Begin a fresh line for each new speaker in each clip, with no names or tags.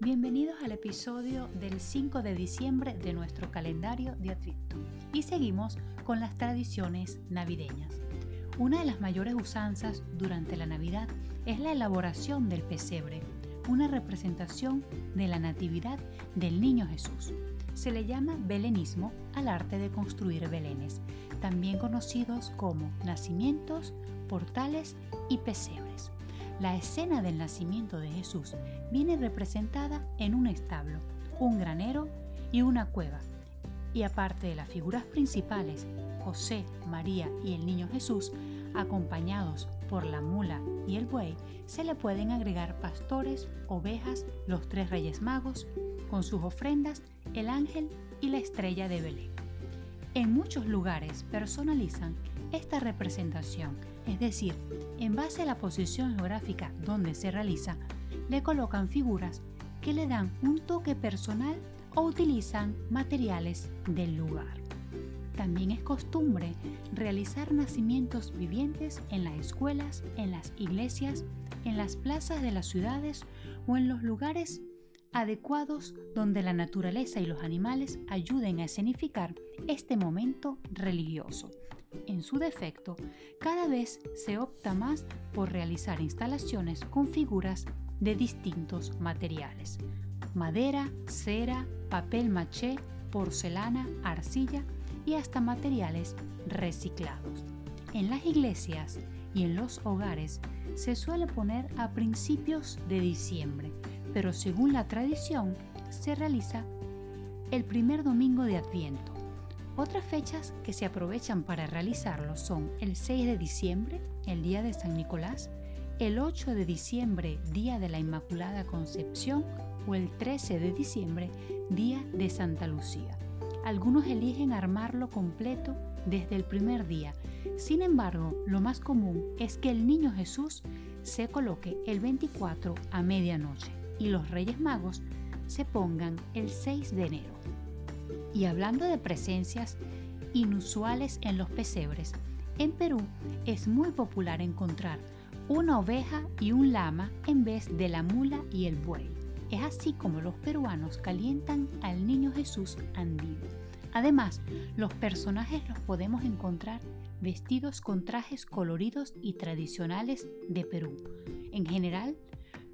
bienvenidos al episodio del 5 de diciembre de nuestro calendario de y seguimos con las tradiciones navideñas. Una de las mayores usanzas durante la Navidad es la elaboración del pesebre, una representación de la natividad del niño Jesús. Se le llama belenismo al arte de construir belenes, también conocidos como nacimientos, portales y pesebres. La escena del nacimiento de Jesús viene representada en un establo, un granero y una cueva. Y aparte de las figuras principales, José, María y el niño Jesús, acompañados por la mula y el buey, se le pueden agregar pastores, ovejas, los tres reyes magos, con sus ofrendas, el ángel y la estrella de Belén. En muchos lugares personalizan esta representación es decir, en base a la posición geográfica donde se realiza, le colocan figuras que le dan un toque personal o utilizan materiales del lugar. También es costumbre realizar nacimientos vivientes en las escuelas, en las iglesias, en las plazas de las ciudades o en los lugares adecuados donde la naturaleza y los animales ayuden a escenificar este momento religioso. En su defecto, cada vez se opta más por realizar instalaciones con figuras de distintos materiales. Madera, cera, papel maché, porcelana, arcilla y hasta materiales reciclados. En las iglesias y en los hogares se suele poner a principios de diciembre, pero según la tradición se realiza el primer domingo de Adviento otras fechas que se aprovechan para realizarlo son el 6 de diciembre, el día de San Nicolás, el 8 de diciembre, día de la Inmaculada Concepción, o el 13 de diciembre, día de Santa Lucía. Algunos eligen armarlo completo desde el primer día. Sin embargo, lo más común es que el niño Jesús se coloque el 24 a medianoche y los Reyes Magos se pongan el 6 de enero. Y hablando de presencias inusuales en los pesebres, en Perú es muy popular encontrar una oveja y un lama en vez de la mula y el buey. Es así como los peruanos calientan al niño Jesús andino. Además, los personajes los podemos encontrar vestidos con trajes coloridos y tradicionales de Perú. En general,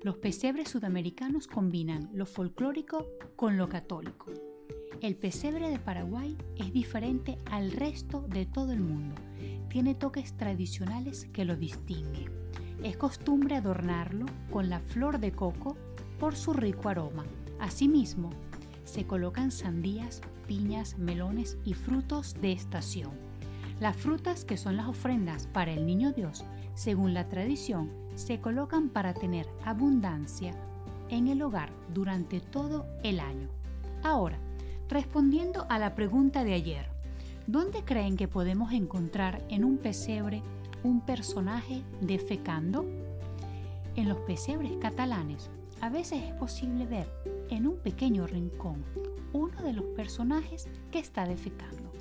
los pesebres sudamericanos combinan lo folclórico con lo católico. El pesebre de Paraguay es diferente al resto de todo el mundo. Tiene toques tradicionales que lo distinguen. Es costumbre adornarlo con la flor de coco por su rico aroma. Asimismo, se colocan sandías, piñas, melones y frutos de estación. Las frutas que son las ofrendas para el niño Dios, según la tradición, se colocan para tener abundancia en el hogar durante todo el año. Ahora, Respondiendo a la pregunta de ayer, ¿dónde creen que podemos encontrar en un pesebre un personaje defecando? En los pesebres catalanes a veces es posible ver en un pequeño rincón uno de los personajes que está defecando.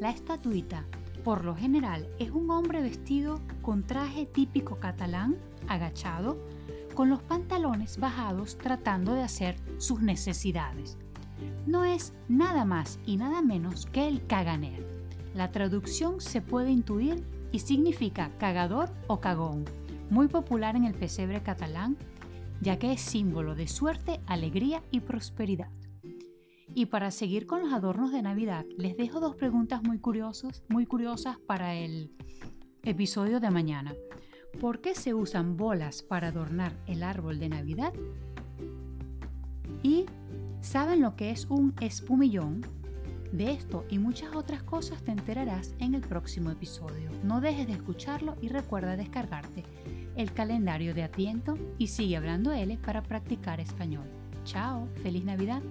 La estatuita, por lo general, es un hombre vestido con traje típico catalán, agachado, con los pantalones bajados tratando de hacer sus necesidades no es nada más y nada menos que el caganer. La traducción se puede intuir y significa cagador o cagón, muy popular en el pesebre catalán, ya que es símbolo de suerte, alegría y prosperidad. Y para seguir con los adornos de Navidad, les dejo dos preguntas muy curiosas, muy curiosas para el episodio de mañana. ¿Por qué se usan bolas para adornar el árbol de Navidad? Y ¿Saben lo que es un espumillón? De esto y muchas otras cosas te enterarás en el próximo episodio. No dejes de escucharlo y recuerda descargarte el calendario de Adviento y sigue hablando L para practicar español. Chao, feliz Navidad.